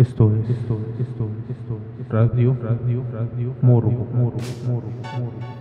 Esto es, esto es, esto es, esto es, radio, radio, radio, moro, moro, moro, moro.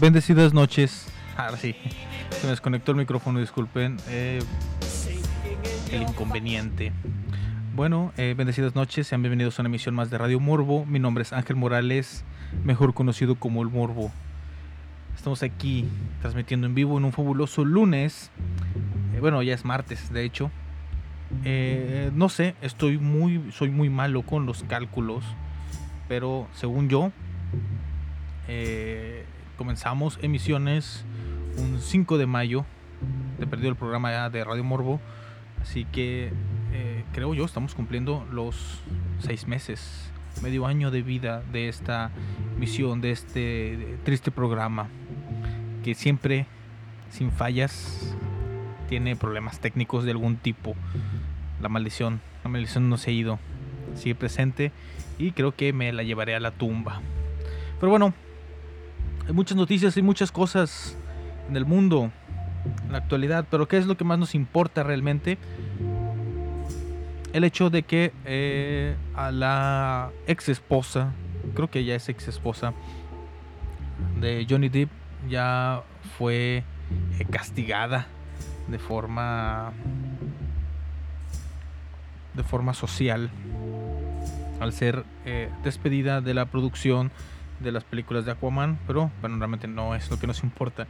Bendecidas noches. Ahora sí. Se me desconectó el micrófono, disculpen. eh, el inconveniente. Bueno, eh, bendecidas noches. Sean bienvenidos a una emisión más de Radio Morbo. Mi nombre es Ángel Morales, mejor conocido como El Morbo. Estamos aquí transmitiendo en vivo en un fabuloso lunes. Eh, bueno, ya es martes, de hecho. No sé, estoy muy, soy muy malo con los cálculos, pero según yo, eh, comenzamos emisiones un 5 de mayo. Te perdió el programa de Radio Morbo, así que eh, creo yo estamos cumpliendo los seis meses, medio año de vida de esta misión, de este triste programa que siempre, sin fallas, tiene problemas técnicos de algún tipo. La maldición, la maldición no se ha ido, sigue presente y creo que me la llevaré a la tumba. Pero bueno, hay muchas noticias y muchas cosas en el mundo, en la actualidad, pero ¿qué es lo que más nos importa realmente? El hecho de que eh, a la ex esposa, creo que ya es ex esposa de Johnny Depp, ya fue eh, castigada de forma de forma social al ser eh, despedida de la producción de las películas de Aquaman, pero bueno, realmente no es lo que nos importa.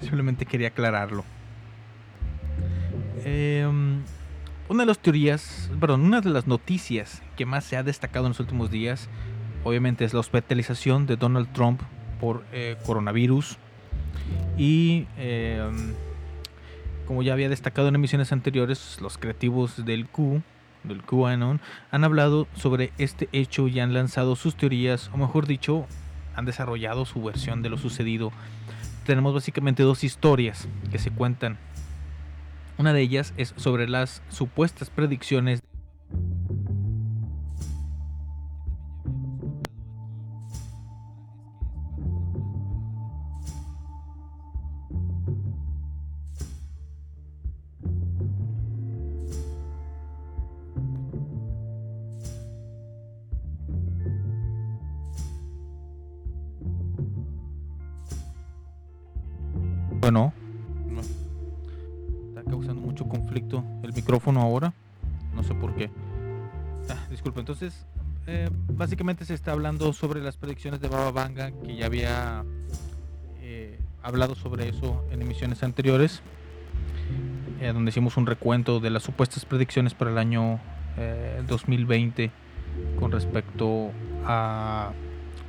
Simplemente quería aclararlo. Em, una de las teorías, perdón, una de las noticias que más se ha destacado en los últimos días, obviamente es la hospitalización de Donald Trump por eh, coronavirus. Y em, como ya había destacado en emisiones anteriores, los creativos del Q, del QAnon, han hablado sobre este hecho y han lanzado sus teorías, o mejor dicho, han desarrollado su versión de lo sucedido. Tenemos básicamente dos historias que se cuentan. Una de ellas es sobre las supuestas predicciones No. está causando mucho conflicto el micrófono ahora. No sé por qué. Ah, disculpe, entonces, eh, básicamente se está hablando sobre las predicciones de Baba Vanga, que ya había eh, hablado sobre eso en emisiones anteriores, eh, donde hicimos un recuento de las supuestas predicciones para el año eh, 2020 con respecto a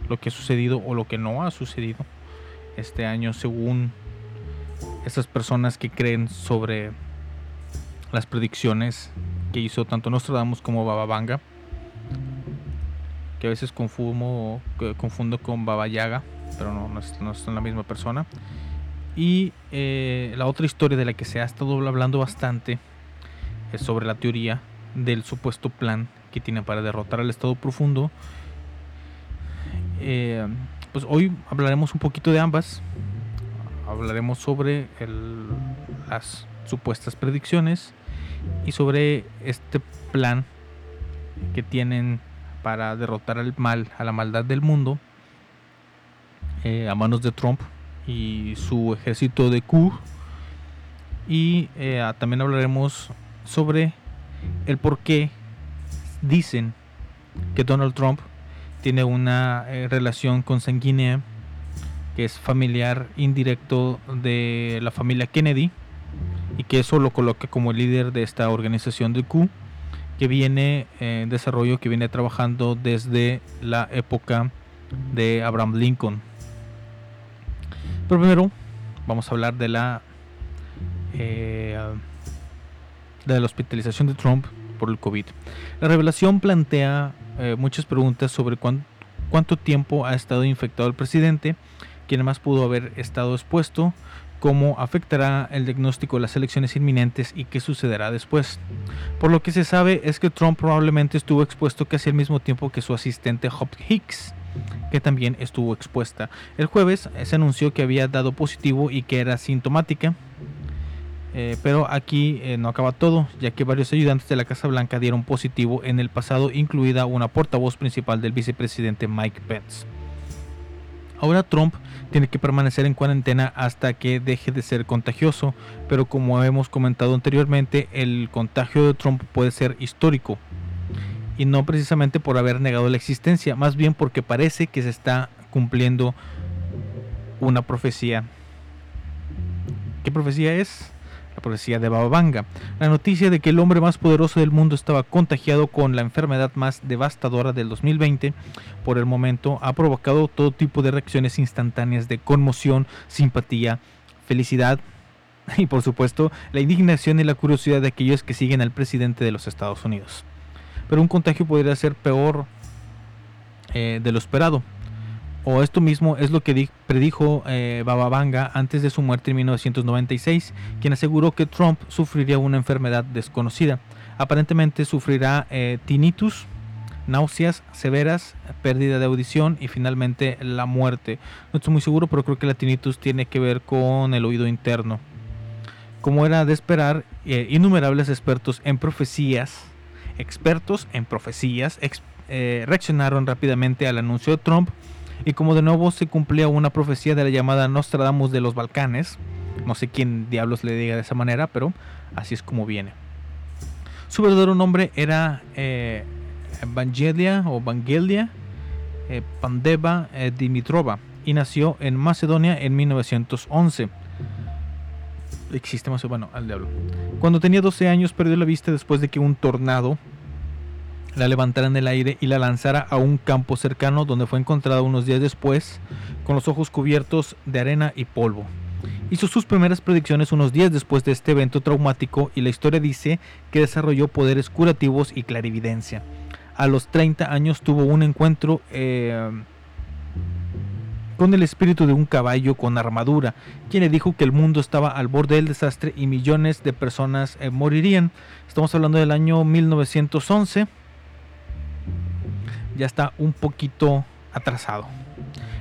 lo que ha sucedido o lo que no ha sucedido este año según esas personas que creen sobre las predicciones que hizo tanto Nostradamus como Baba Vanga, que a veces confundo, que confundo con Baba Yaga, pero no, no son la misma persona. Y eh, la otra historia de la que se ha estado hablando bastante es sobre la teoría del supuesto plan que tiene para derrotar al Estado Profundo. Eh, pues hoy hablaremos un poquito de ambas, hablaremos sobre las supuestas predicciones y sobre este plan que tienen para derrotar al mal, a la maldad del mundo eh, a manos de Trump y su ejército de Q. Y eh, también hablaremos sobre el por qué dicen que Donald Trump tiene una eh, relación consanguínea es familiar indirecto de la familia Kennedy y que eso lo coloca como el líder de esta organización de Q que viene eh, en desarrollo, que viene trabajando desde la época de Abraham Lincoln. Pero primero vamos a hablar de la eh, de la hospitalización de Trump por el COVID. La revelación plantea eh, muchas preguntas sobre cuán- cuánto tiempo ha estado infectado el presidente, quién más pudo haber estado expuesto, cómo afectará el diagnóstico de las elecciones inminentes y qué sucederá después. Por lo que se sabe es que Trump probablemente estuvo expuesto casi al mismo tiempo que su asistente Hop Hicks, que también estuvo expuesta. El jueves eh, se anunció que había dado positivo y que era sintomática. Eh, pero aquí eh, no acaba todo, ya que varios ayudantes de la Casa Blanca dieron positivo en el pasado, incluida una portavoz principal del vicepresidente Mike Pence. Ahora Trump tiene que permanecer en cuarentena hasta que deje de ser contagioso, pero como hemos comentado anteriormente, el contagio de Trump puede ser histórico. Y no precisamente por haber negado la existencia, más bien porque parece que se está cumpliendo una profecía. ¿Qué profecía es? La profecía de Baba Vanga. La noticia de que el hombre más poderoso del mundo estaba contagiado con la enfermedad más devastadora del 2020 por el momento ha provocado todo tipo de reacciones instantáneas de conmoción, simpatía, felicidad y por supuesto la indignación y la curiosidad de aquellos que siguen al presidente de los Estados Unidos. Pero un contagio podría ser peor eh, de lo esperado. O esto mismo es lo que di- predijo eh, Baba Vanga antes de su muerte en 1996, quien aseguró que Trump sufriría una enfermedad desconocida. Aparentemente sufrirá eh, tinnitus, náuseas severas, pérdida de audición y finalmente la muerte. No estoy muy seguro, pero creo que la tinnitus tiene que ver con el oído interno. Como era de esperar, eh, innumerables expertos en profecías, expertos en profecías, eh, reaccionaron rápidamente al anuncio de Trump y como de nuevo se cumplía una profecía de la llamada Nostradamus de los Balcanes, no sé quién diablos le diga de esa manera, pero así es como viene. Su verdadero nombre era eh, Evangelia o Vangelia eh, Pandeva eh, Dimitrova y nació en Macedonia en 1911. Existe más bueno, al diablo. Cuando tenía 12 años perdió la vista después de que un tornado la levantara en el aire y la lanzara a un campo cercano donde fue encontrada unos días después con los ojos cubiertos de arena y polvo. Hizo sus primeras predicciones unos días después de este evento traumático y la historia dice que desarrolló poderes curativos y clarividencia. A los 30 años tuvo un encuentro eh, con el espíritu de un caballo con armadura, quien le dijo que el mundo estaba al borde del desastre y millones de personas eh, morirían. Estamos hablando del año 1911 ya está un poquito atrasado.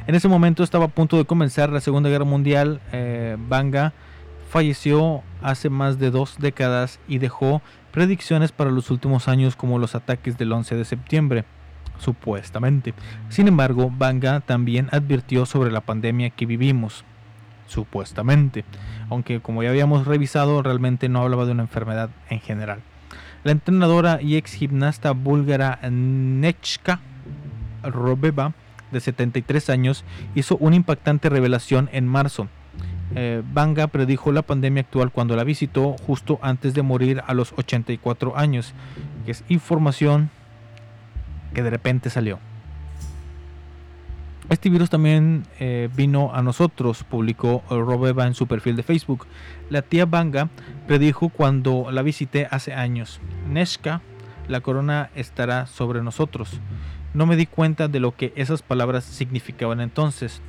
En ese momento estaba a punto de comenzar la Segunda Guerra Mundial. Eh, Banga falleció hace más de dos décadas y dejó predicciones para los últimos años como los ataques del 11 de septiembre, supuestamente. Sin embargo, Banga también advirtió sobre la pandemia que vivimos, supuestamente, aunque como ya habíamos revisado, realmente no hablaba de una enfermedad en general. La entrenadora y ex gimnasta búlgara Nechka Robeva, de 73 años, hizo una impactante revelación en marzo. Eh, Banga predijo la pandemia actual cuando la visitó justo antes de morir a los 84 años, que es información que de repente salió. Este virus también eh, vino a nosotros, publicó Robeva en su perfil de Facebook. La tía Banga predijo cuando la visité hace años. Neshka, la corona estará sobre nosotros. No me di cuenta de lo que esas palabras significaban entonces.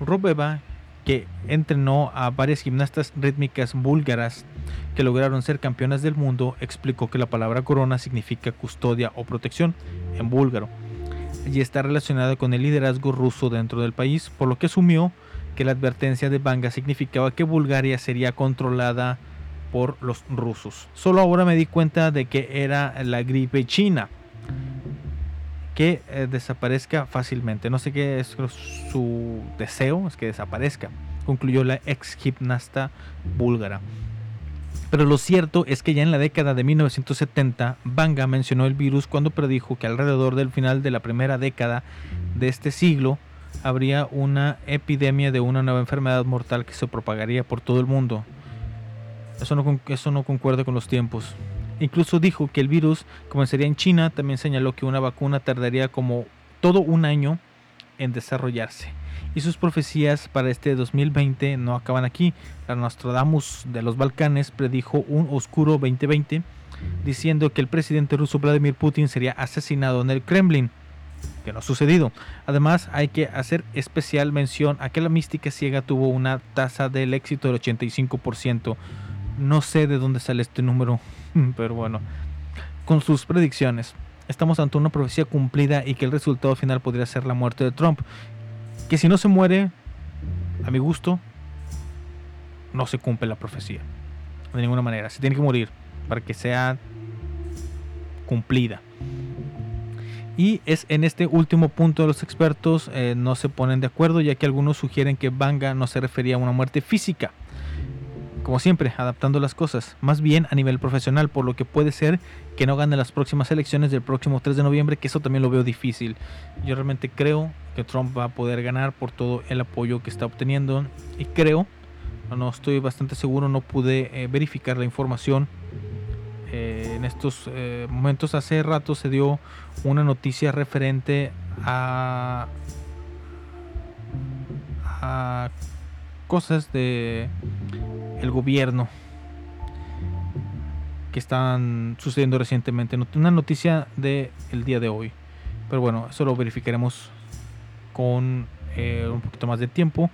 Robeva, que entrenó a varias gimnastas rítmicas búlgaras que lograron ser campeonas del mundo, explicó que la palabra corona significa custodia o protección en búlgaro y está relacionada con el liderazgo ruso dentro del país, por lo que asumió que la advertencia de Banga significaba que Bulgaria sería controlada por los rusos. Solo ahora me di cuenta de que era la gripe china que eh, desaparezca fácilmente. No sé qué es su deseo, es que desaparezca, concluyó la ex gimnasta búlgara. Pero lo cierto es que ya en la década de 1970, Banga mencionó el virus cuando predijo que alrededor del final de la primera década de este siglo habría una epidemia de una nueva enfermedad mortal que se propagaría por todo el mundo. Eso no, eso no concuerda con los tiempos. Incluso dijo que el virus comenzaría en China, también señaló que una vacuna tardaría como todo un año en desarrollarse. Y sus profecías para este 2020 no acaban aquí. La Nostradamus de los Balcanes predijo un oscuro 2020, diciendo que el presidente ruso Vladimir Putin sería asesinado en el Kremlin, que no ha sucedido. Además, hay que hacer especial mención a que la mística ciega tuvo una tasa del éxito del 85%. No sé de dónde sale este número, pero bueno. Con sus predicciones, estamos ante una profecía cumplida y que el resultado final podría ser la muerte de Trump. Que si no se muere, a mi gusto, no se cumple la profecía. De ninguna manera. Se tiene que morir para que sea cumplida. Y es en este último punto los expertos eh, no se ponen de acuerdo ya que algunos sugieren que Banga no se refería a una muerte física. Como siempre, adaptando las cosas, más bien a nivel profesional, por lo que puede ser que no gane las próximas elecciones del próximo 3 de noviembre, que eso también lo veo difícil. Yo realmente creo que Trump va a poder ganar por todo el apoyo que está obteniendo y creo, no estoy bastante seguro, no pude eh, verificar la información eh, en estos eh, momentos. Hace rato se dio una noticia referente a, a cosas de el gobierno que están sucediendo recientemente. Una noticia de el día de hoy. Pero bueno, eso lo verificaremos con eh, un poquito más de tiempo.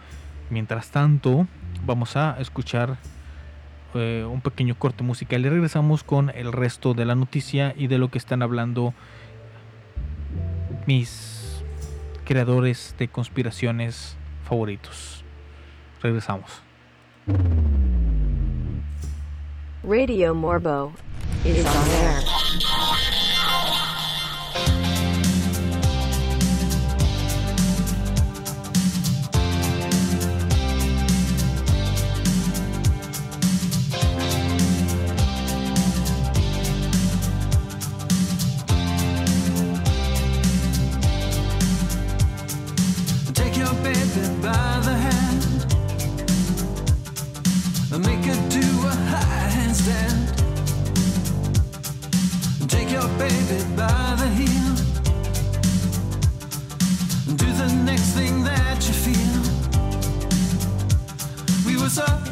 Mientras tanto, vamos a escuchar eh, un pequeño corte musical y regresamos con el resto de la noticia y de lo que están hablando mis creadores de conspiraciones favoritos. Regresamos. Radio Morbo is on air. Your baby by the heel do the next thing that you feel. We was up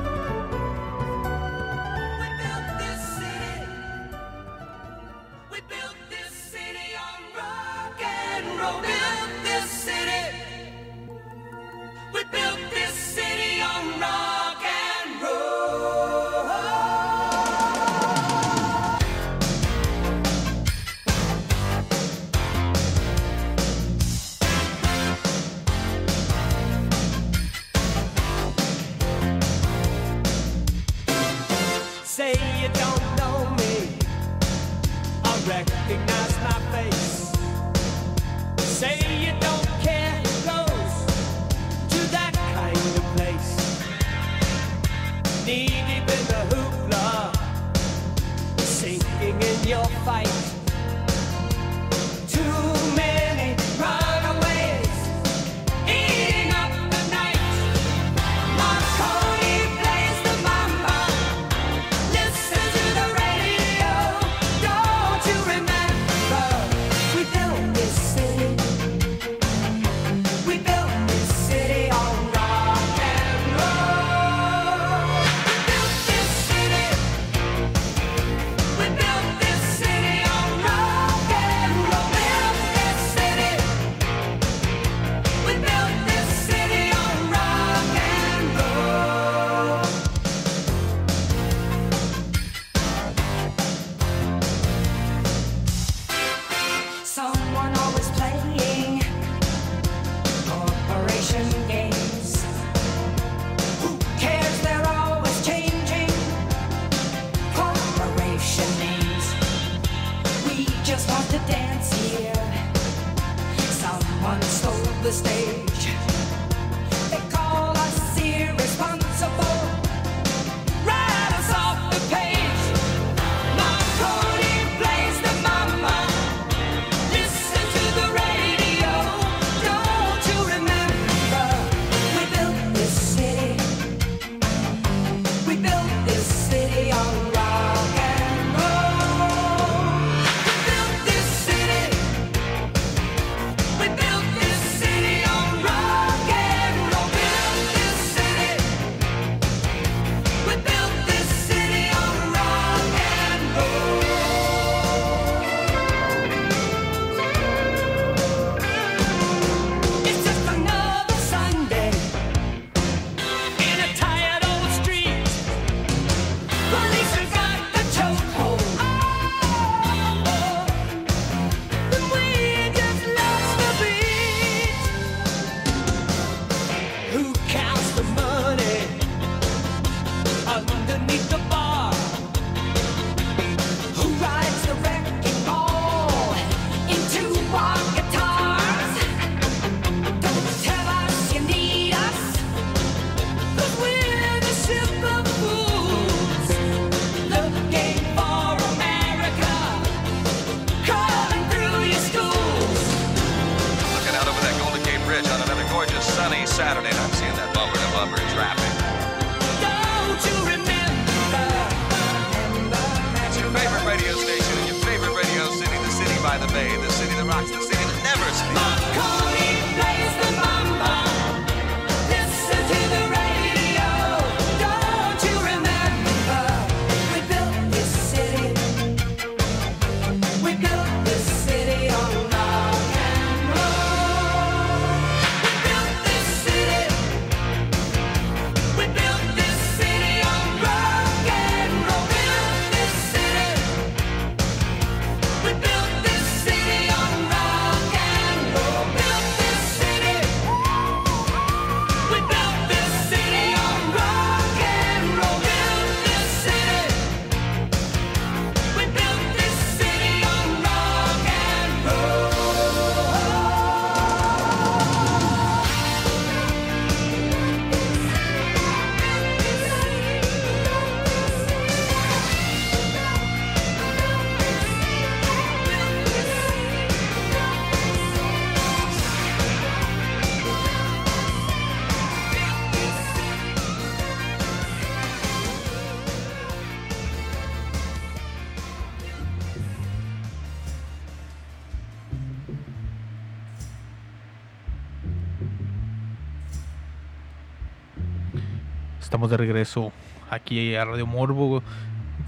de regreso aquí a Radio Morbo,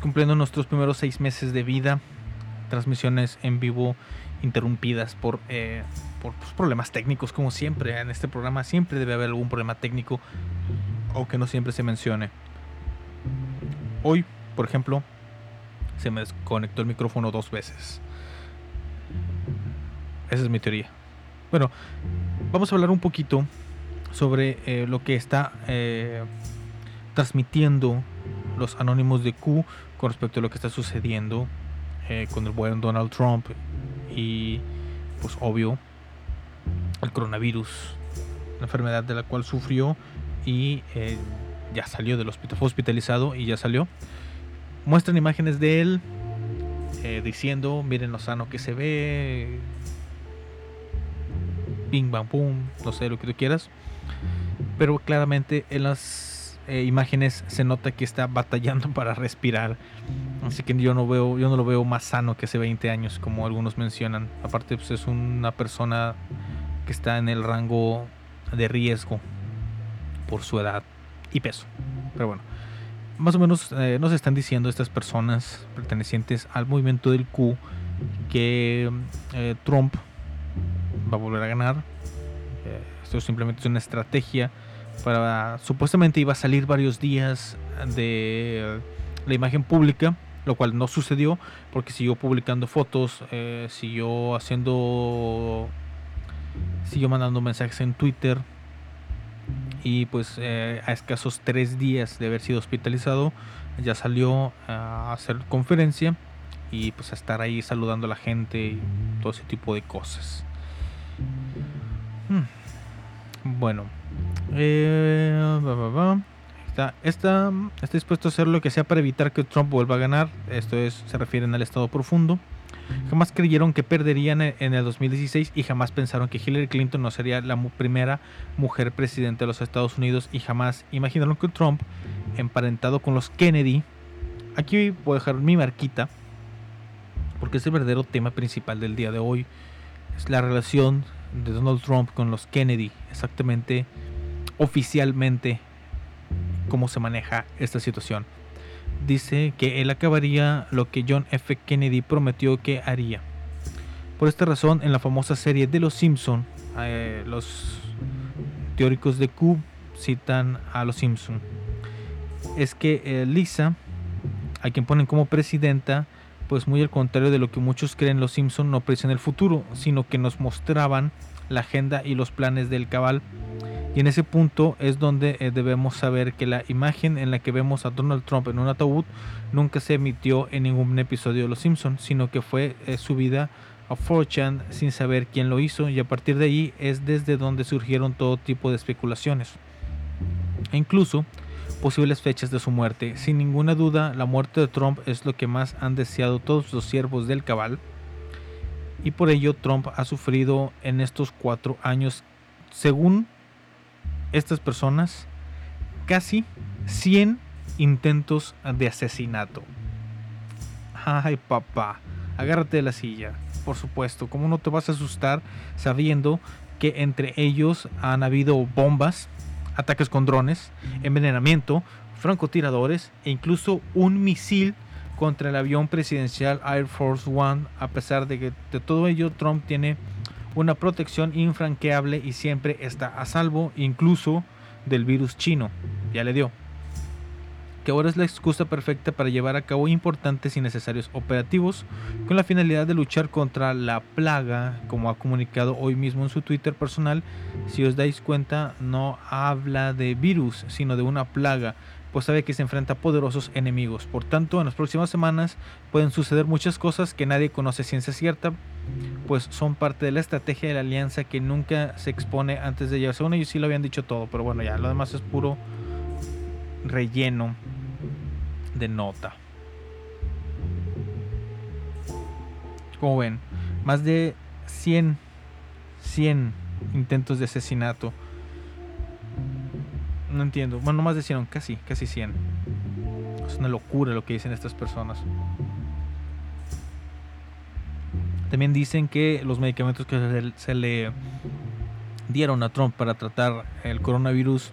cumpliendo nuestros primeros seis meses de vida. Transmisiones en vivo interrumpidas por, eh, por pues, problemas técnicos, como siempre. En este programa siempre debe haber algún problema técnico, aunque no siempre se mencione. Hoy, por ejemplo, se me desconectó el micrófono dos veces. Esa es mi teoría. Bueno, vamos a hablar un poquito sobre eh, lo que está eh, transmitiendo los anónimos de Q con respecto a lo que está sucediendo eh, con el buen Donald Trump y pues obvio el coronavirus, la enfermedad de la cual sufrió y eh, ya salió del hospital, fue hospitalizado y ya salió. Muestran imágenes de él eh, diciendo, miren lo sano que se ve, ping, bam, pum, no sé lo que tú quieras. Pero claramente en las eh, imágenes se nota que está batallando para respirar. Así que yo no veo, yo no lo veo más sano que hace 20 años, como algunos mencionan. Aparte, pues es una persona que está en el rango de riesgo por su edad y peso. Pero bueno, más o menos eh, nos están diciendo estas personas pertenecientes al movimiento del Q que eh, Trump va a volver a ganar. Eh, esto simplemente es una estrategia para supuestamente iba a salir varios días de la imagen pública, lo cual no sucedió porque siguió publicando fotos, eh, siguió haciendo, siguió mandando mensajes en Twitter y pues eh, a escasos tres días de haber sido hospitalizado ya salió a hacer conferencia y pues a estar ahí saludando a la gente y todo ese tipo de cosas. Hmm. Bueno, eh, va. Está, está, está dispuesto a hacer lo que sea para evitar que Trump vuelva a ganar. Esto es, se refieren al estado profundo. Jamás creyeron que perderían en el 2016 y jamás pensaron que Hillary Clinton no sería la mu- primera mujer presidente de los Estados Unidos y jamás imaginaron que Trump, emparentado con los Kennedy, aquí voy a dejar mi marquita, porque es el verdadero tema principal del día de hoy, es la relación de Donald Trump con los Kennedy, exactamente, oficialmente, cómo se maneja esta situación dice que él acabaría lo que John F. Kennedy prometió que haría. Por esta razón, en la famosa serie de Los Simpson, eh, los teóricos de Q citan a Los Simpson. Es que eh, Lisa, a quien ponen como presidenta, pues muy al contrario de lo que muchos creen, Los Simpson no predicen el futuro, sino que nos mostraban la agenda y los planes del cabal y en ese punto es donde eh, debemos saber que la imagen en la que vemos a Donald Trump en un ataúd nunca se emitió en ningún episodio de Los Simpsons, sino que fue eh, subida a 4chan sin saber quién lo hizo y a partir de ahí es desde donde surgieron todo tipo de especulaciones. E incluso posibles fechas de su muerte. Sin ninguna duda, la muerte de Trump es lo que más han deseado todos los siervos del cabal. Y por ello Trump ha sufrido en estos cuatro años, según estas personas casi 100 intentos de asesinato. Ay, papá, agárrate de la silla. Por supuesto, ¿cómo no te vas a asustar sabiendo que entre ellos han habido bombas, ataques con drones, envenenamiento, francotiradores e incluso un misil contra el avión presidencial Air Force One, a pesar de que de todo ello Trump tiene una protección infranqueable y siempre está a salvo, incluso del virus chino. Ya le dio. Que ahora es la excusa perfecta para llevar a cabo importantes y necesarios operativos con la finalidad de luchar contra la plaga, como ha comunicado hoy mismo en su Twitter personal. Si os dais cuenta, no habla de virus, sino de una plaga, pues sabe que se enfrenta a poderosos enemigos. Por tanto, en las próximas semanas pueden suceder muchas cosas que nadie conoce ciencia cierta, pues son parte de la estrategia de la alianza que nunca se expone antes de ella. Según ellos sí lo habían dicho todo, pero bueno, ya lo demás es puro relleno de nota. Como ven, más de 100, 100 intentos de asesinato. No entiendo. Bueno, no más de 100, casi, casi 100. Es una locura lo que dicen estas personas. También dicen que los medicamentos que se, le dieron a Trump para tratar el coronavirus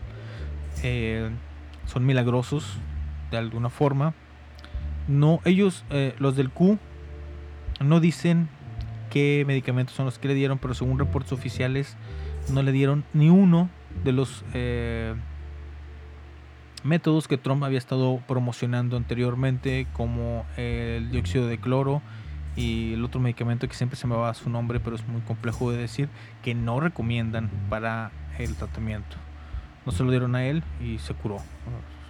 eh, son milagrosos de alguna forma. No, ellos, eh, los del Q, no dicen qué medicamentos son los que le dieron, pero según reportes oficiales no le dieron ni uno de los eh, métodos que Trump había estado promocionando anteriormente, como el dióxido de cloro y el otro medicamento que siempre se me va su nombre, pero es muy complejo de decir, que no recomiendan para el tratamiento. No se lo dieron a él y se curó.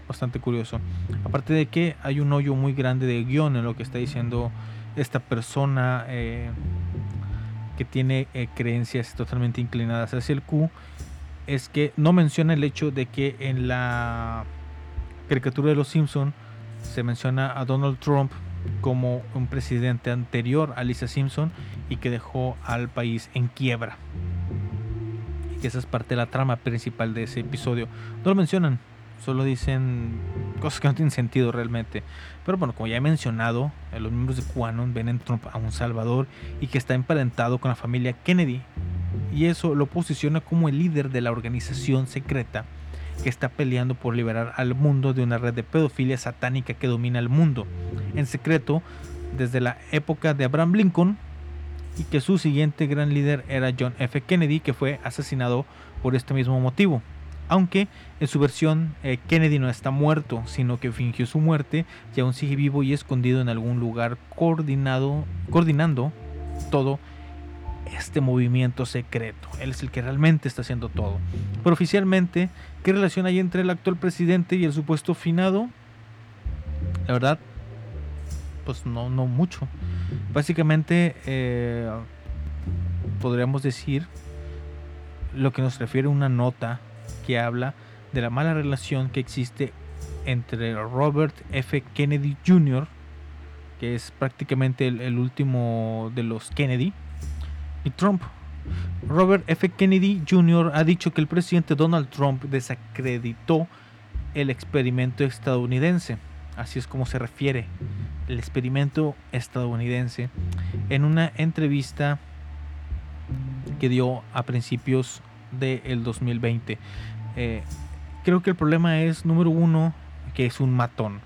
Bastante curioso. Aparte de que hay un hoyo muy grande de guion en lo que está diciendo esta persona eh, que tiene eh, creencias totalmente inclinadas hacia el Q, es que no menciona el hecho de que en la caricatura de los Simpson se menciona a Donald Trump como un presidente anterior a Lisa Simpson y que dejó al país en quiebra. Y que esa es parte de la trama principal de ese episodio. No lo mencionan, solo dicen cosas que no tienen sentido realmente. Pero bueno, como ya he mencionado, eh, los miembros de QAnon ven en Trump a un salvador y que está emparentado con la familia Kennedy. Y eso lo posiciona como el líder de la organización secreta que está peleando por liberar al mundo de una red de pedofilia satánica que domina el mundo en secreto desde la época de Abraham Lincoln y que su siguiente gran líder era John F. Kennedy que fue asesinado por este mismo motivo. Aunque en su versión eh, Kennedy no está muerto, sino que fingió su muerte y aún sigue vivo y escondido en algún lugar coordinado, coordinando todo este movimiento secreto. Él es el que realmente está haciendo todo. Pero oficialmente, ¿qué relación hay entre el actual presidente y el supuesto finado? La verdad, pues no, no mucho. Básicamente, eh, podríamos decir lo que nos refiere una nota que habla de la mala relación que existe entre Robert F. Kennedy Jr., que es prácticamente el último de los Kennedy, y Trump. Robert F. Kennedy Jr. ha dicho que el presidente Donald Trump desacreditó el experimento estadounidense. Así es como se refiere el experimento estadounidense en una entrevista que dio a principios del 2020. Eh, creo que el problema es, número uno, que es un matón.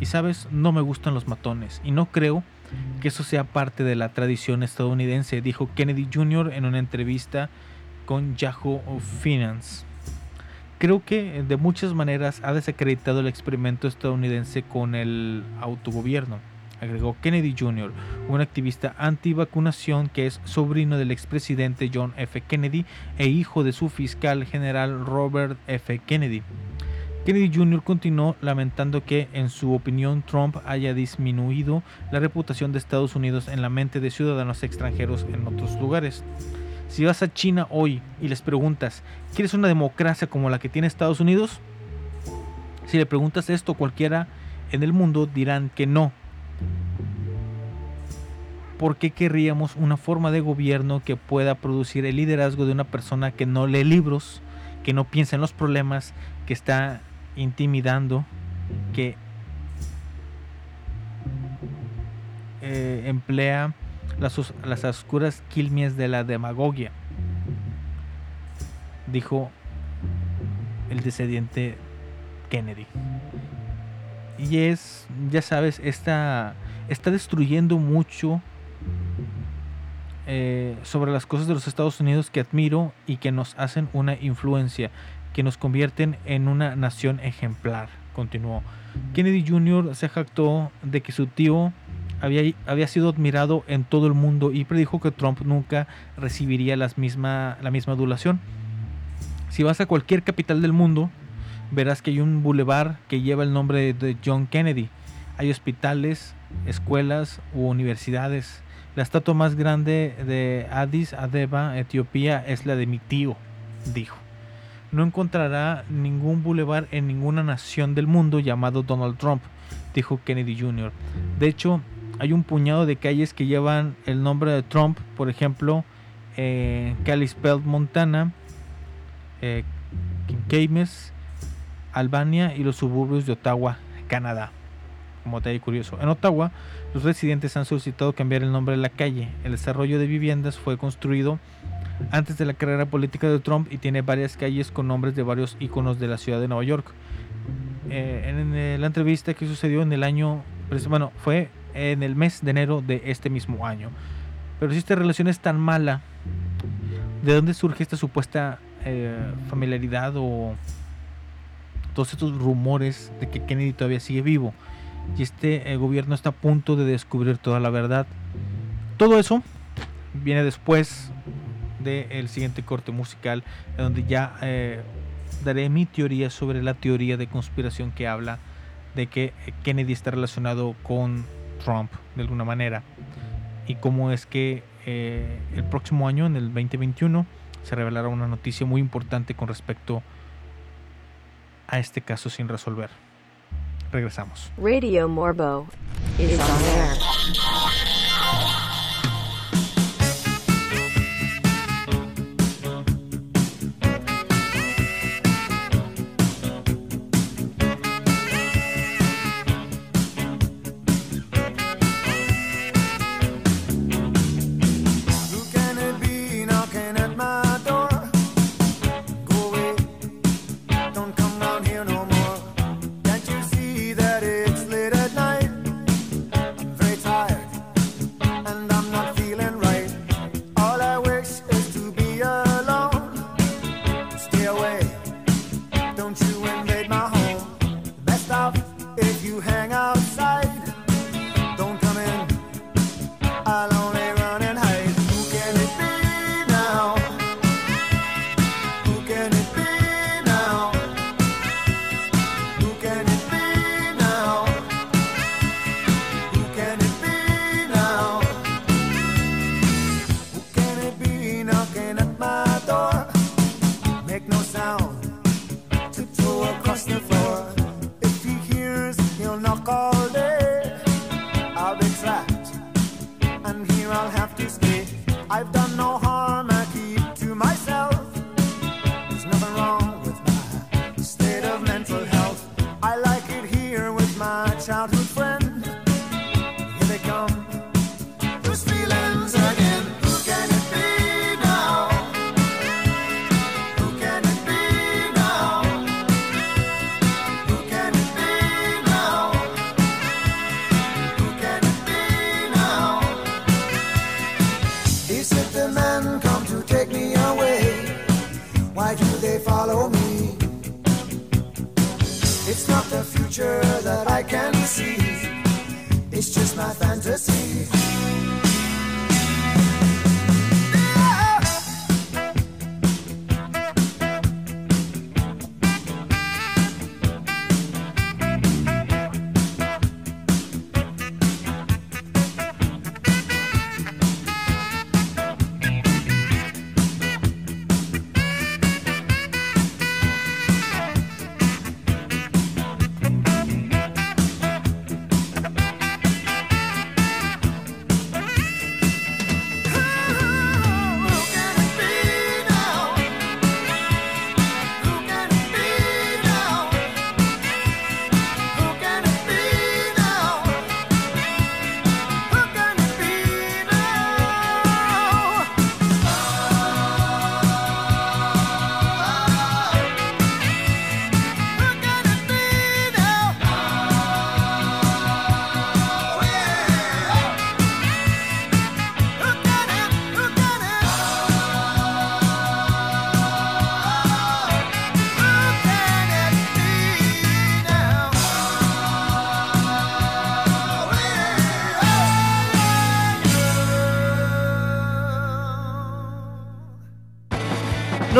Y sabes, no me gustan los matones. Y no creo que eso sea parte de la tradición estadounidense, dijo Kennedy Jr. en una entrevista con Yahoo Finance. Creo que de muchas maneras ha desacreditado el experimento estadounidense con el autogobierno, agregó Kennedy Jr., un activista anti-vacunación que es sobrino del expresidente John F. Kennedy e hijo de su fiscal general Robert F. Kennedy. Kennedy Jr. continuó lamentando que, en su opinión, Trump haya disminuido la reputación de Estados Unidos en la mente de ciudadanos extranjeros en otros lugares. Si vas a China hoy y les preguntas, ¿quieres una democracia como la que tiene Estados Unidos? Si le preguntas esto a cualquiera en el mundo dirán que no. ¿Por qué querríamos una forma de gobierno que pueda producir el liderazgo de una persona que no lee libros, que no piensa en los problemas, que está intimidando, que eh, emplea las, las oscuras quilmes de la demagogia, dijo el descendiente Kennedy. Y es, ya sabes, está, está destruyendo mucho eh, sobre las cosas de los Estados Unidos que admiro y que nos hacen una influencia, que nos convierten en una nación ejemplar, continuó. Kennedy Jr. se jactó de que su tío había, había sido admirado en todo el mundo y predijo que Trump nunca recibiría misma, la misma adulación. Si vas a cualquier capital del mundo, verás que hay un bulevar que lleva el nombre de John Kennedy. Hay hospitales, escuelas u universidades. La estatua más grande de Addis Abeba, Etiopía, es la de mi tío, dijo. No encontrará ningún bulevar en ninguna nación del mundo llamado Donald Trump, dijo Kennedy Jr. De hecho, hay un puñado de calles que llevan el nombre de Trump, por ejemplo, eh, Montana, eh, Keymes, Albania y los suburbios de Ottawa, Canadá. Como detalle curioso. En Ottawa, los residentes han solicitado cambiar el nombre de la calle. El desarrollo de viviendas fue construido antes de la carrera política de Trump y tiene varias calles con nombres de varios íconos de la ciudad de Nueva York. Eh, en eh, la entrevista que sucedió en el año, bueno, fue en el mes de enero de este mismo año. Pero si esta relación es tan mala, ¿de dónde surge esta supuesta eh, familiaridad o todos estos rumores de que Kennedy todavía sigue vivo? Y este eh, gobierno está a punto de descubrir toda la verdad. Todo eso viene después del siguiente corte musical, donde ya eh, daré mi teoría sobre la teoría de conspiración que habla de que Kennedy está relacionado con Trump de alguna manera y cómo es que eh, el próximo año, en el 2021, se revelará una noticia muy importante con respecto a este caso sin resolver. Regresamos. Radio Morbo is on air.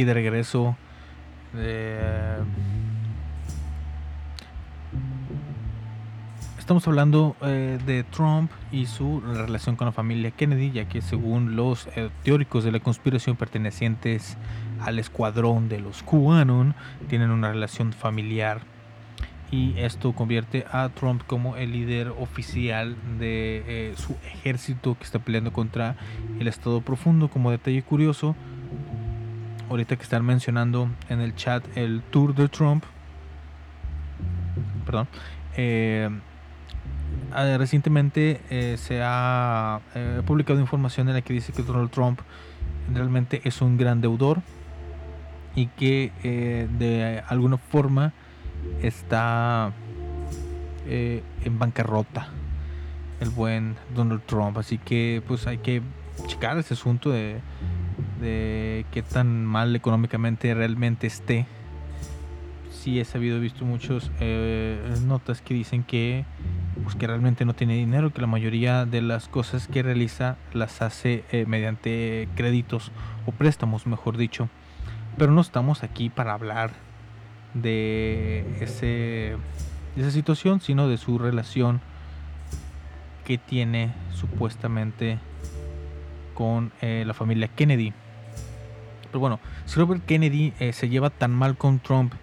aquí de regreso. Estamos hablando eh, de Trump y su relación con la familia Kennedy, ya que según los eh, teóricos de la conspiración pertenecientes al escuadrón de los QAnon, tienen una relación familiar y esto convierte a Trump como el líder oficial de eh, su ejército que está peleando contra el Estado Profundo. Como detalle curioso, ahorita que están mencionando en el chat el tour de Trump, perdón, eh, ah, recientemente eh, se ha eh, publicado información en la que dice que Donald Trump realmente es un gran deudor y que de alguna forma está en bancarrota el buen Donald Trump. Así que pues hay que checar ese asunto de, de qué tan mal económicamente realmente esté. Sí he sabido he visto muchas notas que dicen que pues que realmente no tiene dinero que la mayoría de las cosas que realiza las hace eh, mediante créditos o préstamos mejor dicho. Pero no estamos aquí para hablar de ese de esa situación sino de su relación que tiene supuestamente con eh, la familia Kennedy pero bueno si Robert Kennedy eh, se lleva tan mal con Trump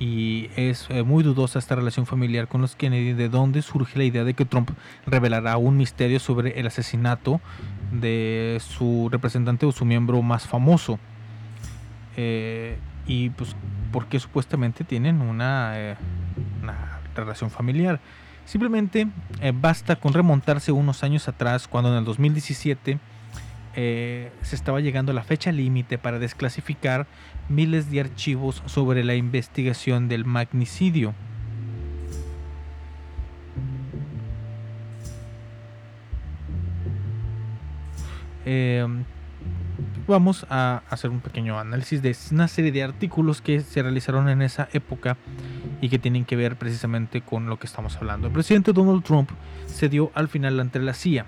y es eh, muy dudosa esta relación familiar con los Kennedy, de dónde surge la idea de que Trump revelará un misterio sobre el asesinato de su representante o su miembro más famoso. Y pues porque supuestamente tienen una, una relación familiar. Simplemente basta con remontarse unos años atrás, cuando en el 2017 eh, se estaba llegando a la fecha límite para desclasificar miles de archivos sobre la investigación del magnicidio. Eh, vamos a hacer un pequeño análisis de una serie de artículos que se realizaron en esa época y que tienen que ver precisamente con lo que estamos hablando. El presidente Donald Trump se dio al final ante la CIA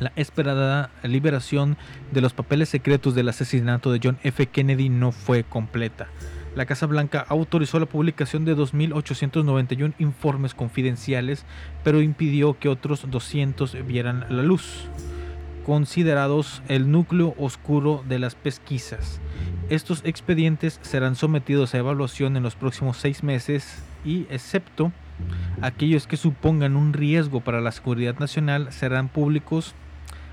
la esperada liberación de los papeles secretos del asesinato de John F. Kennedy no fue completa. La Casa Blanca autorizó la publicación de 2.891 informes confidenciales, pero impidió que otros 200 vieran la luz, considerados el núcleo oscuro de las pesquisas. Estos expedientes serán sometidos a evaluación en los próximos seis meses y, excepto aquellos que supongan un riesgo para la seguridad nacional, serán públicos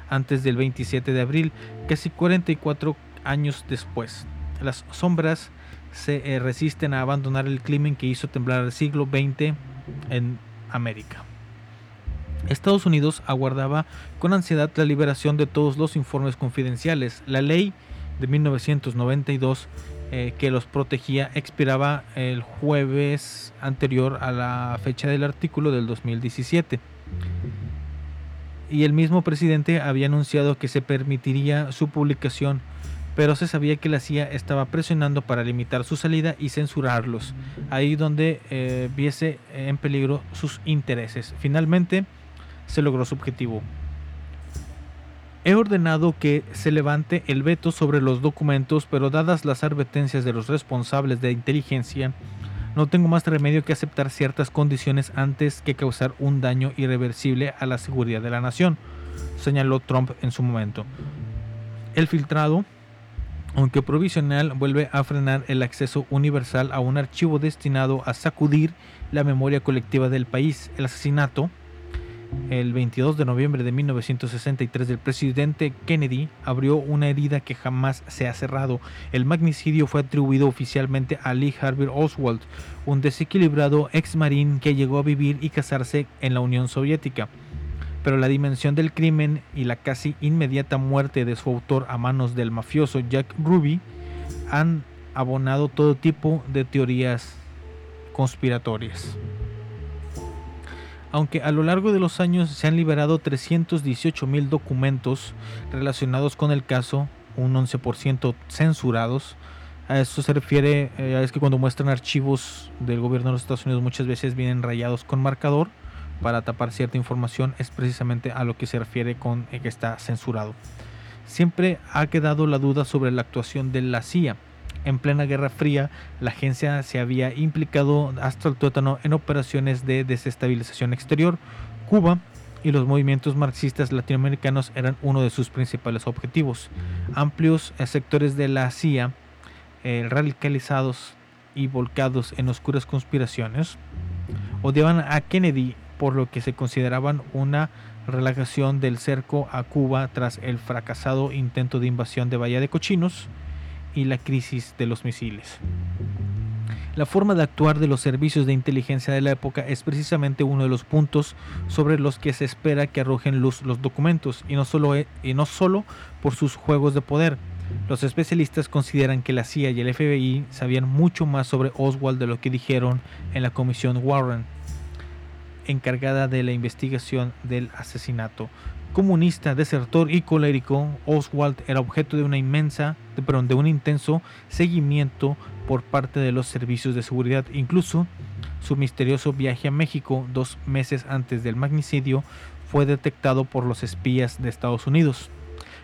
antes del 27 de abril, casi 44 años después. Las sombras se eh, resisten a abandonar el crimen que hizo temblar el siglo XX en América. Estados Unidos aguardaba con ansiedad la liberación de todos los informes confidenciales. La ley de 1992 eh, que los protegía expiraba el jueves anterior a la fecha del artículo del 2017 y el mismo presidente había anunciado que se permitiría su publicación, pero se sabía que la CIA estaba presionando para limitar su salida y censurarlos, ahí donde eh, viese en peligro sus intereses. Finalmente se logró su objetivo. He ordenado que se levante el veto sobre los documentos, pero dadas las advertencias de los responsables de inteligencia, no tengo más remedio que aceptar ciertas condiciones antes que causar un daño irreversible a la seguridad de la nación, señaló Trump en su momento. El filtrado, aunque provisional, vuelve a frenar el acceso universal a un archivo destinado a sacudir la memoria colectiva del país. El asesinato, el 22 de noviembre de 1963 del presidente Kennedy abrió una herida que jamás se ha cerrado. El magnicidio fue atribuido oficialmente a Lee Harvey Oswald, un desequilibrado ex marín que llegó a vivir y casarse en la Unión Soviética. Pero la dimensión del crimen y la casi inmediata muerte de su autor a manos del mafioso Jack Ruby han abonado todo tipo de teorías conspiratorias. Aunque a lo largo de los años se han liberado 318 mil documentos relacionados con el caso, un 11% censurados. A eso se refiere, eh, es que cuando muestran archivos del gobierno de los Estados Unidos muchas veces vienen rayados con marcador para tapar cierta información, es precisamente a lo que se refiere con que está censurado. siempre ha quedado la duda sobre la actuación de la CIA. En plena Guerra Fría, la agencia se había implicado hasta el tuétano en operaciones de desestabilización exterior. Cuba y los movimientos marxistas latinoamericanos eran uno de sus principales objetivos. Amplios sectores de la CIA, eh, radicalizados y volcados en oscuras conspiraciones, odiaban a Kennedy por lo que se consideraban una relajación del cerco a Cuba tras el fracasado intento de invasión de Bahía de Cochinos y la crisis de los misiles. La forma de actuar de los servicios de inteligencia de la época es precisamente uno de los puntos sobre los que se espera que arrojen luz los documentos, y no solo, e- y no solo por sus juegos de poder. Los especialistas consideran que la CIA y el FBI sabían mucho más sobre Oswald de lo que dijeron en la comisión Warren, encargada de la investigación del asesinato. Comunista, desertor y colérico, Oswald era objeto de una inmensa, de, de un intenso seguimiento por parte de los servicios de seguridad. Incluso su misterioso viaje a México dos meses antes del magnicidio fue detectado por los espías de Estados Unidos.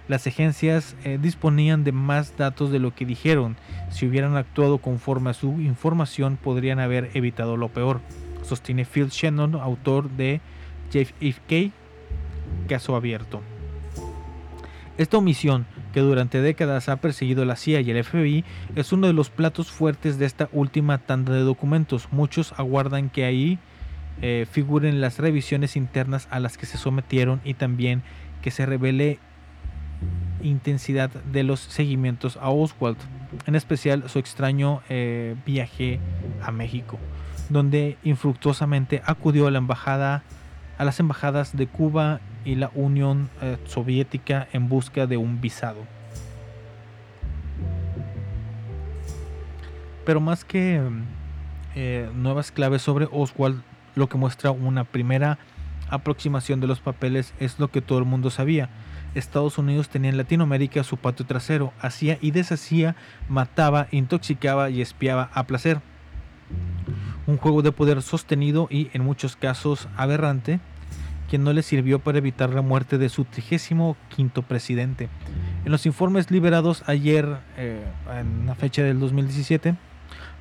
Las agencias eh, disponían de más datos de lo que dijeron. Si hubieran actuado conforme a su información, podrían haber evitado lo peor. Sostiene Phil Shannon, autor de JFK, Caso Abierto. Esta omisión, que durante décadas ha perseguido la CIA y el FBI, es uno de los platos fuertes de esta última tanda de documentos. Muchos aguardan que ahí eh, figuren las revisiones internas a las que se sometieron y también que se revele intensidad de los seguimientos a Oswald, en especial su extraño eh, viaje a México, donde infructuosamente acudió a la embajada a las embajadas de Cuba y la Unión eh, Soviética en busca de un visado. Pero más que eh, nuevas claves sobre Oswald, lo que muestra una primera aproximación de los papeles es lo que todo el mundo sabía. Estados Unidos tenía en Latinoamérica su patio trasero, hacía y deshacía, mataba, intoxicaba y espiaba a placer. Un juego de poder sostenido y en muchos casos aberrante, que no le sirvió para evitar la muerte de su 35 presidente. En los informes liberados ayer, eh, en la fecha del 2017,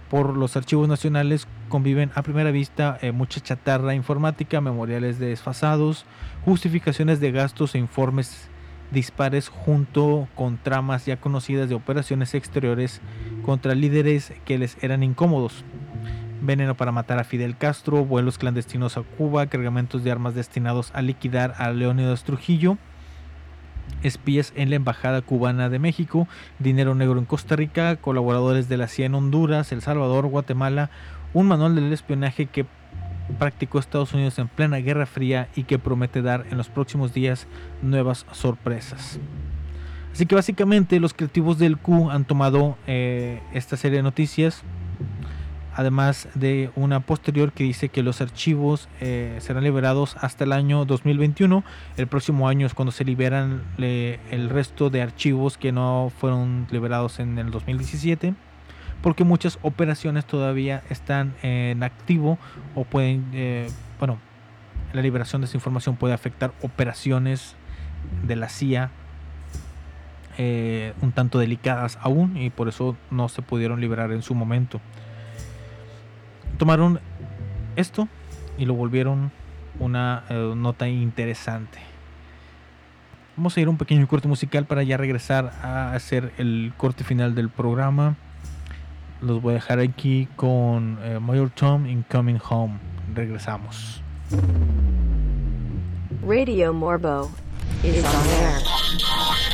por los archivos nacionales conviven a primera vista eh, mucha chatarra informática, memoriales desfasados, justificaciones de gastos e informes dispares junto con tramas ya conocidas de operaciones exteriores contra líderes que les eran incómodos. Veneno para matar a Fidel Castro, vuelos clandestinos a Cuba, cargamentos de armas destinados a liquidar a Leónidas Trujillo, espías en la Embajada Cubana de México, dinero negro en Costa Rica, colaboradores de la CIA en Honduras, El Salvador, Guatemala, un manual del espionaje que practicó Estados Unidos en plena Guerra Fría y que promete dar en los próximos días nuevas sorpresas. Así que básicamente los creativos del Q han tomado eh, esta serie de noticias, además de una posterior que dice que los archivos eh, serán liberados hasta el año 2021. El próximo año es cuando se liberan el resto de archivos que no fueron liberados en el 2017 porque muchas operaciones todavía están en activo o pueden, eh, bueno, la liberación de esa información puede afectar operaciones de la CIA eh, un tanto delicadas aún y por eso no se pudieron liberar en su momento. Tomaron esto y lo volvieron una eh, nota interesante. Vamos a ir a un pequeño corte musical para ya regresar a hacer el corte final del programa los voy a dejar aquí con eh, Mayor Tom in Coming Home. Regresamos. Radio Morbo is on air.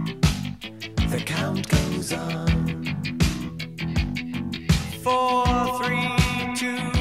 The count goes on. Four, three, two,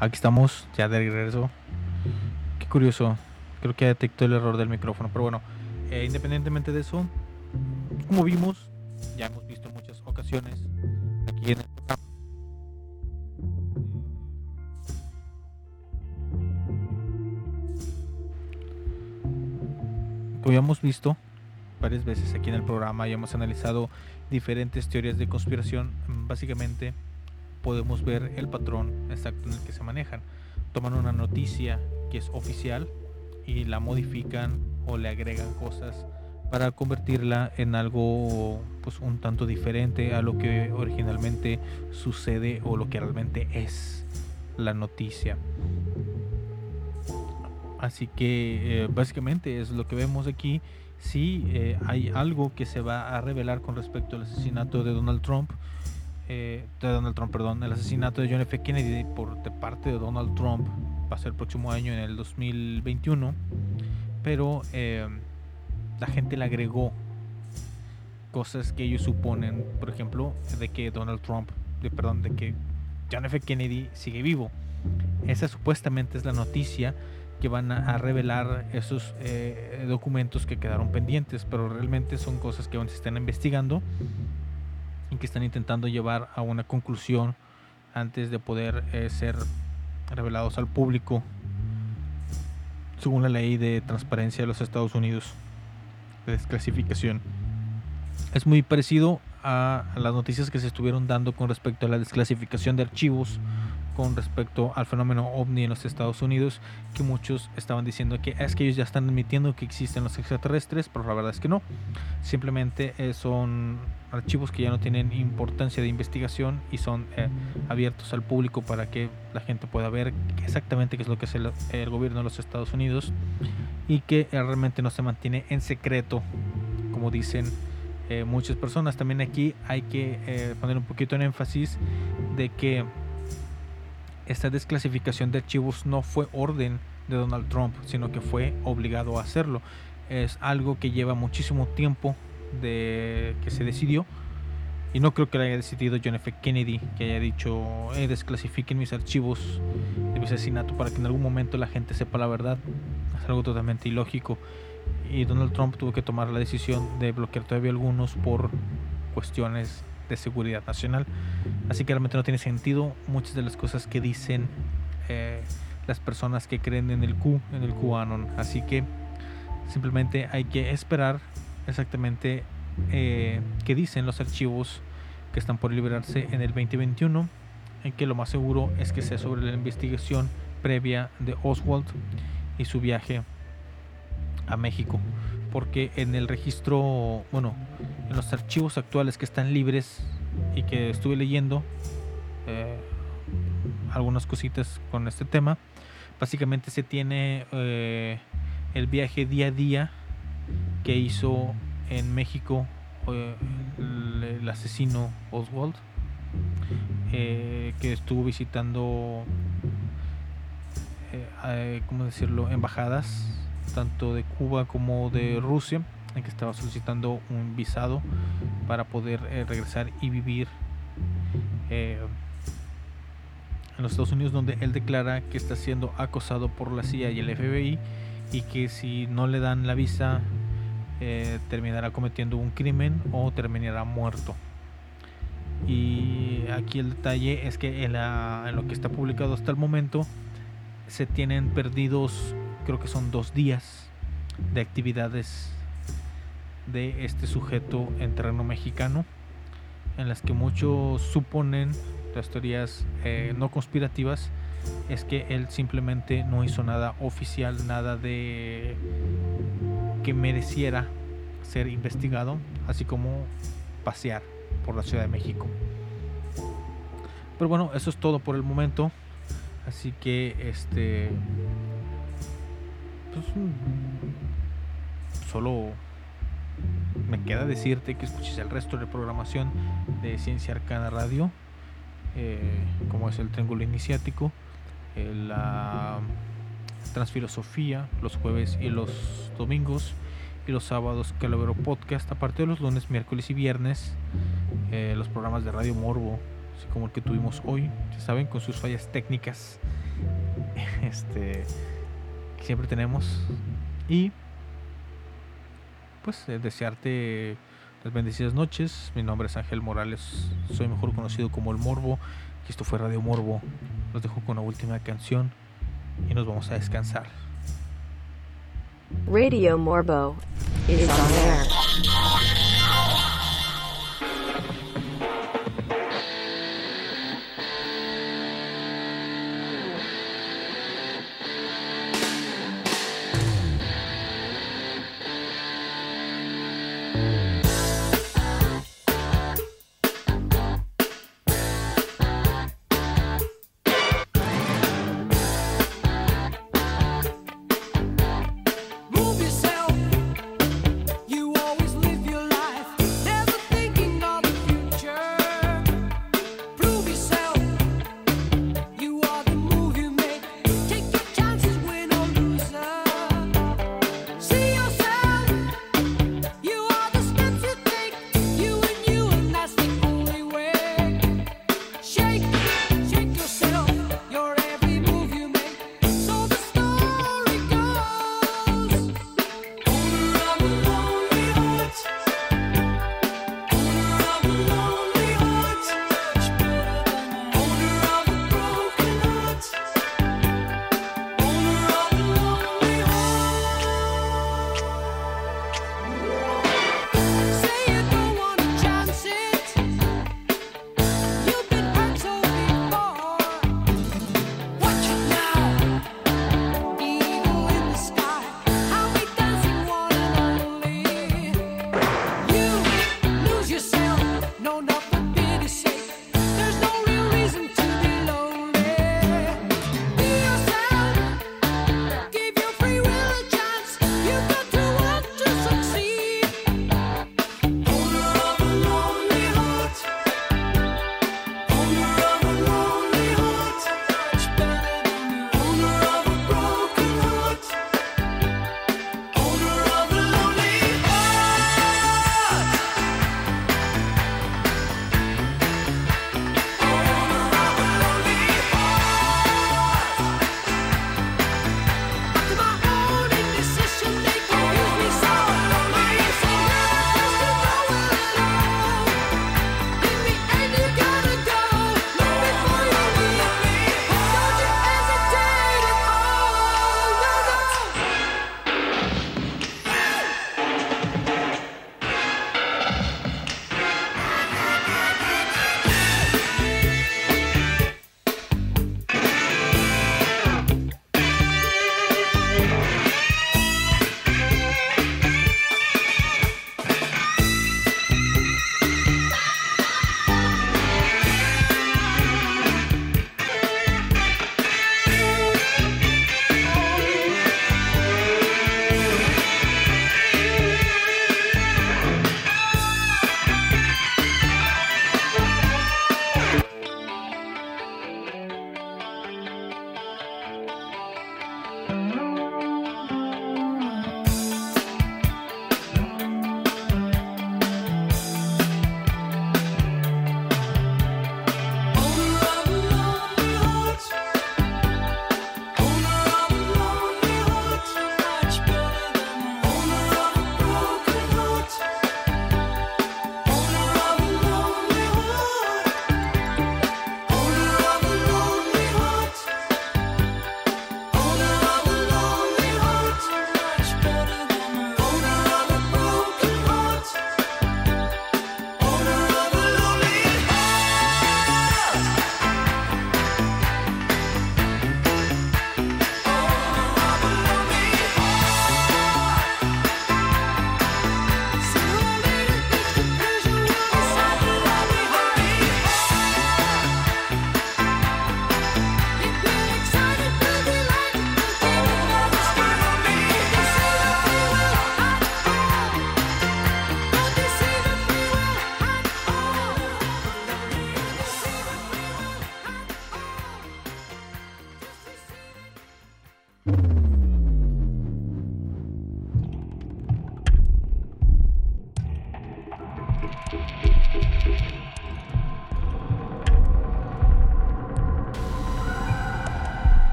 Aquí estamos, ya de regreso. Qué curioso. Creo que detectó el error del micrófono. Pero bueno, eh, independientemente de eso, como vimos, ya hemos visto en muchas ocasiones aquí en el programa. Como ya hemos visto varias veces aquí en el programa y hemos analizado diferentes teorías de conspiración, básicamente podemos ver el patrón exacto en el que se manejan. Toman una noticia que es oficial y la modifican o le agregan cosas para convertirla en algo pues un tanto diferente a lo que originalmente sucede o lo que realmente es la noticia. Así que eh, básicamente es lo que vemos aquí. Si eh, hay algo que se va a revelar con respecto al asesinato de Donald Trump, eh, de Donald Trump, perdón, el asesinato de John F. Kennedy por de parte de Donald Trump va a ser el próximo año en el 2021, pero eh, la gente le agregó cosas que ellos suponen, por ejemplo, de que Donald Trump, de, perdón, de que John F. Kennedy sigue vivo. Esa supuestamente es la noticia que van a, a revelar esos eh, documentos que quedaron pendientes, pero realmente son cosas que aún se están investigando y que están intentando llevar a una conclusión antes de poder eh, ser revelados al público según la ley de transparencia de los Estados Unidos de desclasificación. Es muy parecido a las noticias que se estuvieron dando con respecto a la desclasificación de archivos con respecto al fenómeno ovni en los Estados Unidos, que muchos estaban diciendo que es que ellos ya están admitiendo que existen los extraterrestres, pero la verdad es que no. Simplemente eh, son archivos que ya no tienen importancia de investigación y son eh, abiertos al público para que la gente pueda ver exactamente qué es lo que hace el, el gobierno de los Estados Unidos y que eh, realmente no se mantiene en secreto, como dicen eh, muchas personas. También aquí hay que eh, poner un poquito en énfasis de que esta desclasificación de archivos no fue orden de Donald Trump, sino que fue obligado a hacerlo. Es algo que lleva muchísimo tiempo de que se decidió y no creo que lo haya decidido John F. Kennedy, que haya dicho, eh, desclasifiquen mis archivos de mi asesinato para que en algún momento la gente sepa la verdad. Es algo totalmente ilógico. Y Donald Trump tuvo que tomar la decisión de bloquear todavía algunos por cuestiones de seguridad nacional. Así que realmente no tiene sentido muchas de las cosas que dicen eh, las personas que creen en el Q, en el QAnon. Así que simplemente hay que esperar exactamente eh, qué dicen los archivos que están por liberarse en el 2021. En que lo más seguro es que sea sobre la investigación previa de Oswald y su viaje a México. Porque en el registro, bueno, en los archivos actuales que están libres y que estuve leyendo eh, algunas cositas con este tema, básicamente se tiene eh, el viaje día a día que hizo en México eh, el, el asesino Oswald, que estuvo visitando, ¿cómo decirlo?, embajadas tanto de Cuba como de Rusia, en que estaba solicitando un visado para poder eh, regresar y vivir eh, en los Estados Unidos, donde él declara que está siendo acosado por la CIA y el FBI y que si no le dan la visa eh, terminará cometiendo un crimen o terminará muerto. Y aquí el detalle es que en, lo que está publicado hasta el momento se tienen perdidos, creo que son dos días de actividades de este sujeto en terreno mexicano, en las que muchos suponen, las teorías eh, no conspirativas, es que él simplemente no hizo nada oficial, nada de que mereciera ser investigado, así como pasear por la Ciudad de México. Pero bueno, eso es todo por el momento. Así que este pues, mm, solo me queda decirte que escuches el resto de programación de Ciencia Arcana Radio, eh, como es el Triángulo Iniciático, eh, la Transfilosofía, los jueves y los domingos, y los sábados Calavero Podcast, aparte de los lunes, miércoles y viernes, eh, los programas de Radio Morbo, así como el que tuvimos hoy, ya saben, con sus fallas técnicas, este, siempre tenemos, y pues eh, desearte las bendecidas noches. Mi nombre es Ángel Morales, soy mejor conocido como el Morbo. Y esto fue Radio Morbo. Los dejo con la última canción y nos vamos a descansar. Radio Morbo is on air.